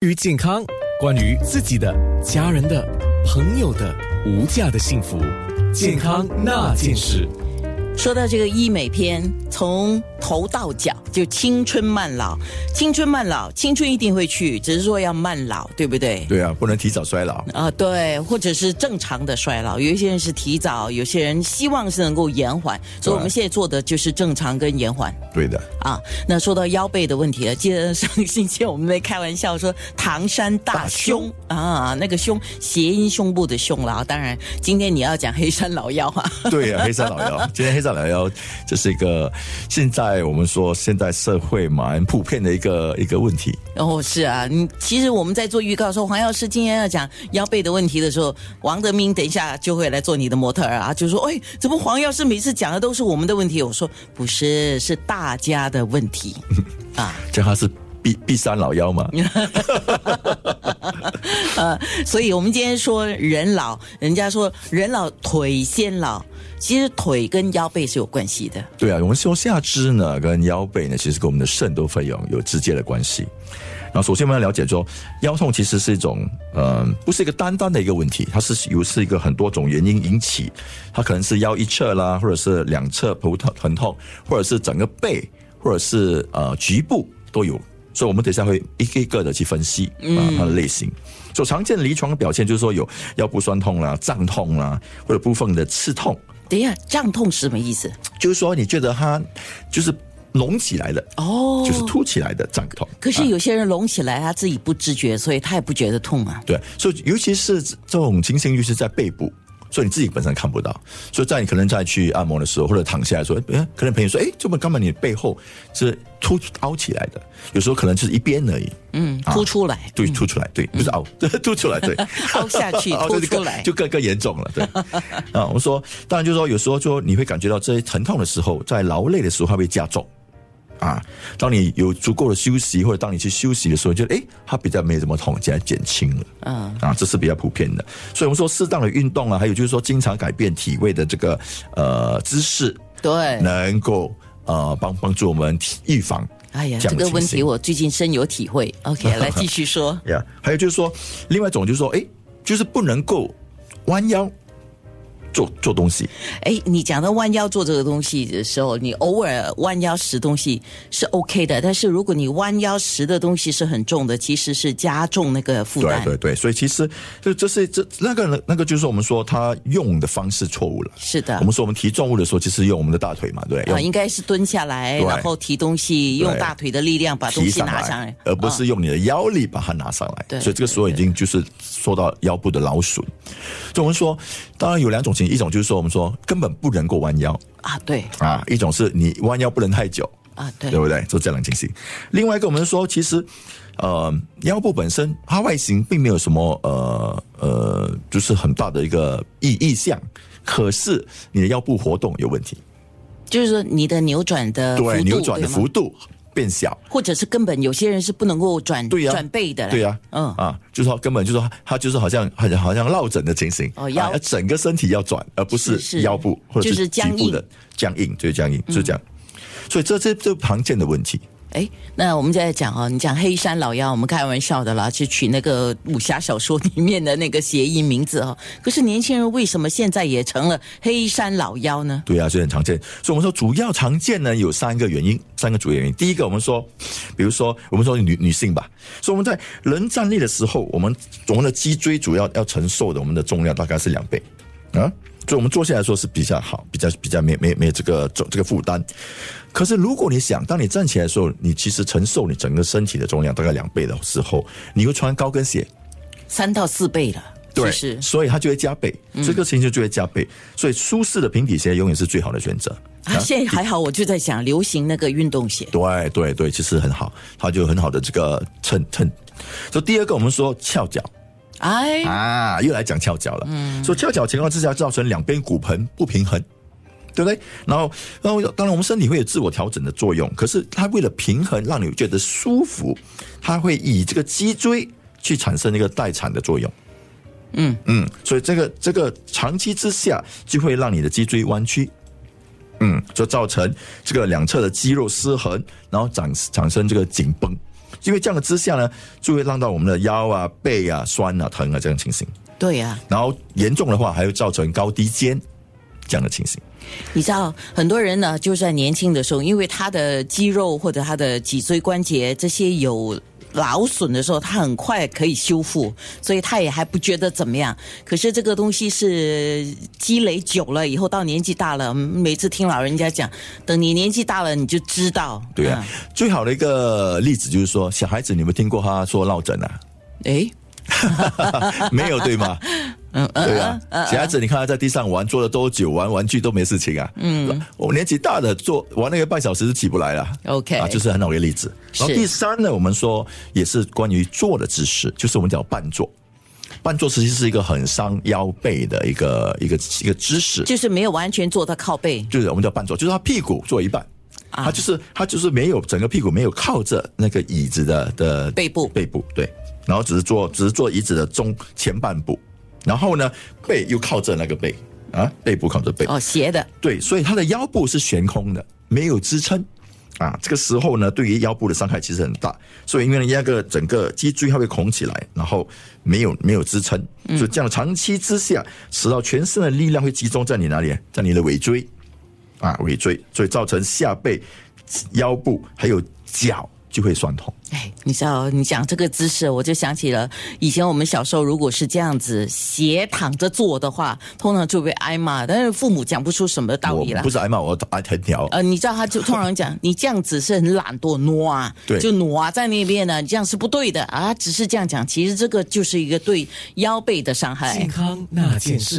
关于健康，关于自己的、家人的、朋友的无价的幸福，健康那件事。说到这个医美篇，从头到脚就青春慢老，青春慢老，青春一定会去，只是说要慢老，对不对？对啊，不能提早衰老。啊，对，或者是正常的衰老，有一些人是提早，有些人希望是能够延缓，所以我们现在做的就是正常跟延缓。对的，啊，那说到腰背的问题了，记得上个星期我们在开玩笑说唐山大胸啊，那个胸谐音胸部的胸了啊。当然，今天你要讲黑山老妖啊，对啊，黑山老妖，今天黑山老妖这是一个现在我们说现在社会蛮普遍的一个一个问题。哦，是啊，你其实我们在做预告说黄药师今天要讲腰背的问题的时候，王德明等一下就会来做你的模特儿啊，就说哎，怎么黄药师每次讲的都是我们的问题？我说不是，是大家的问题啊。这他是 B B 三老妖嘛？呃，所以我们今天说人老，人家说人老腿先老，其实腿跟腰背是有关系的。对啊，我们说下肢呢跟腰背呢，其实跟我们的肾都会有有直接的关系。然后首先我们要了解说，腰痛其实是一种，嗯、不是一个单单的一个问题，它是由是一个很多种原因引起，它可能是腰一侧啦，或者是两侧头疼疼痛，或者是整个背，或者是呃局部都有。所以我们等一下会一个一个的去分析啊它的类型。所常见的临床表现就是说有腰部酸痛啦、胀痛啦，或者部分的刺痛，等一下，胀痛是什么意思？就是说你觉得它就是隆起来的，哦，就是凸起来的胀痛。可是有些人隆起来，他自己不知觉，所以他也不觉得痛啊。对，所以尤其是这种情形，就是在背部，所以你自己本身看不到，所以在你可能在去按摩的时候，或者躺下来说，哎，可能朋友说，哎，这么根本你背后是凸凹起来的，有时候可能就是一边而已，嗯，凸出来，对，凸出来，对，不是凹，凸出来，对，凹下去，凸出来，就更更严重了，对。啊，我们说，当然就是说，有时候就你会感觉到这些疼痛的时候，在劳累的时候，它会加重。啊，当你有足够的休息，或者当你去休息的时候，就诶，它比较没怎么痛，现在减轻了。嗯，啊，这是比较普遍的。所以我们说适当的运动啊，还有就是说经常改变体位的这个呃姿势，对。能够呃帮帮助我们体预防。哎呀，这这个问题我最近深有体会。OK，来继续说。呀还有就是说，另外一种就是说，哎，就是不能够弯腰做做东西。哎，你讲到弯腰做这个东西的时候，你偶尔弯腰拾东西是 OK 的，但是如果你弯腰拾的东西是很重的，其实是加重那个负担。对对对，所以其实这这是这那个那个就是我们说他用的方式错误了。是的我们说我们提重物的时候，其实用我们的大腿嘛，对应该是蹲下来，然后提东西，用大腿的力量把东西拿上来，而不是啊用你的腰力把它拿上来。对所以这个时候已经就是受到腰部的劳损。所以我们说，当然有两种情形，一种就是说我们说根本不能够弯腰啊，对啊，一种是你弯腰不能太久。啊，对对不对？就这两情形。另外一个，我们说，其实，呃，腰部本身它外形并没有什么呃呃，就是很大的一个意意向，可是你的腰部活动有问题，就是说你的扭转的对，扭转的幅度变小。或者是根本有些人是不能够转对呀、转背的，对呀、嗯。啊，就是说根本就是说他就是好像好像好像落枕的情形，哦腰。啊整个身体要转，而不是腰部或者就是局部的僵硬，就是僵硬，就是这样。所以这这这常见的问题。哎，那我们在讲哦，你讲黑山老妖，我们开玩笑的啦，去取那个武侠小说里面的那个谐音名字哦。可是年轻人为什么现在也成了黑山老妖呢？对啊，所以很常见。所以我们说主要常见呢有三个原因，三个主要原因。第一个，我们说，比如说我们说女女性吧，所以我们在人站立的时候，我们我们的脊椎主要要承受的我们的重量大概是两倍啊。所以我们坐下来说是比较好，比较比较没没没这个重这个负担。可是如果你想，当你站起来的时候，你其实承受你整个身体的重量大概两倍的时候，你会穿高跟鞋，三到四倍了，对，其实所以它就会加倍，这个情形就会加倍。所以舒适的平底鞋永远是最好的选择。啊，现在还好，我就在想流行那个运动鞋，对对对，其实很好，它就很好的这个衬衬。所以第二个，我们说翘脚哎，啊，又来讲翘脚了。嗯，所以翘脚情况之下，造成两边骨盆不平衡，对不对？然后，然后当然我们身体会有自我调整的作用，可是它为了平衡，让你觉得舒服，它会以这个脊椎去产生一个代偿的作用。嗯嗯，所以这个这个长期之下就会让你的脊椎弯曲，嗯，就造成这个两侧的肌肉失衡，然后产产生这个紧绷，因为这样的之下呢，就会让到我们的腰啊、背啊酸啊、疼啊这样情形。对呀、然后严重的话，还会造成高低肩这样的情形。你知道很多人呢，就在年轻的时候，因为他的肌肉或者他的脊椎关节这些有。劳损的时候，他很快可以修复，所以他也还不觉得怎么样。可是这个东西是积累久了以后，到年纪大了，嗯每次听老人家讲，等你年纪大了，你就知道。对啊，最好的一个例子就是说，小孩子你有没有听过他说落枕啊？嗯，诶，没有对吗？嗯嗯，对啊，小孩子你看他在地上玩，坐了多久，玩玩具都没事情啊。嗯，我年纪大的坐玩那个半小时就起不来了。OK 啊，就是很好的一个例子。然后第三呢，我们说也是关于坐的姿势，就是我们讲半坐。半坐其实际是一个很伤腰背的一个一个一个姿势，就是没有完全坐到靠背。就是我们叫半坐，就是他屁股坐一半。啊他就是他就是没有整个屁股没有靠着那个椅子的的背部背部对，然后只是坐只是坐椅子的中前半部，然后呢背又靠着那个背啊背部靠着背，哦，斜的，对，所以他的腰部是悬空的，没有支撑。啊。这个时候呢，对于腰部的伤害其实很大，所以因为那个整个脊椎它会拱起来，然后没有没有支撑，所以这样长期之下，使到全身的力量会集中在你哪里？在你的尾椎。啊，尾椎，所以造成下背、腰部还有脚就会酸痛。哎，你知道，你讲这个姿势，我就想起了以前我们小时候，如果是这样子斜躺着坐的话，通常就被挨骂，但是父母讲不出什么道我理来不。是挨骂，我挨藤条。呃，你知道他就通常讲，你这样子是很懒惰挪啊，对就挪啊在那边呢，你这样是不对的啊，只是这样讲，其实这个就是一个对腰背的伤害健。康那件事。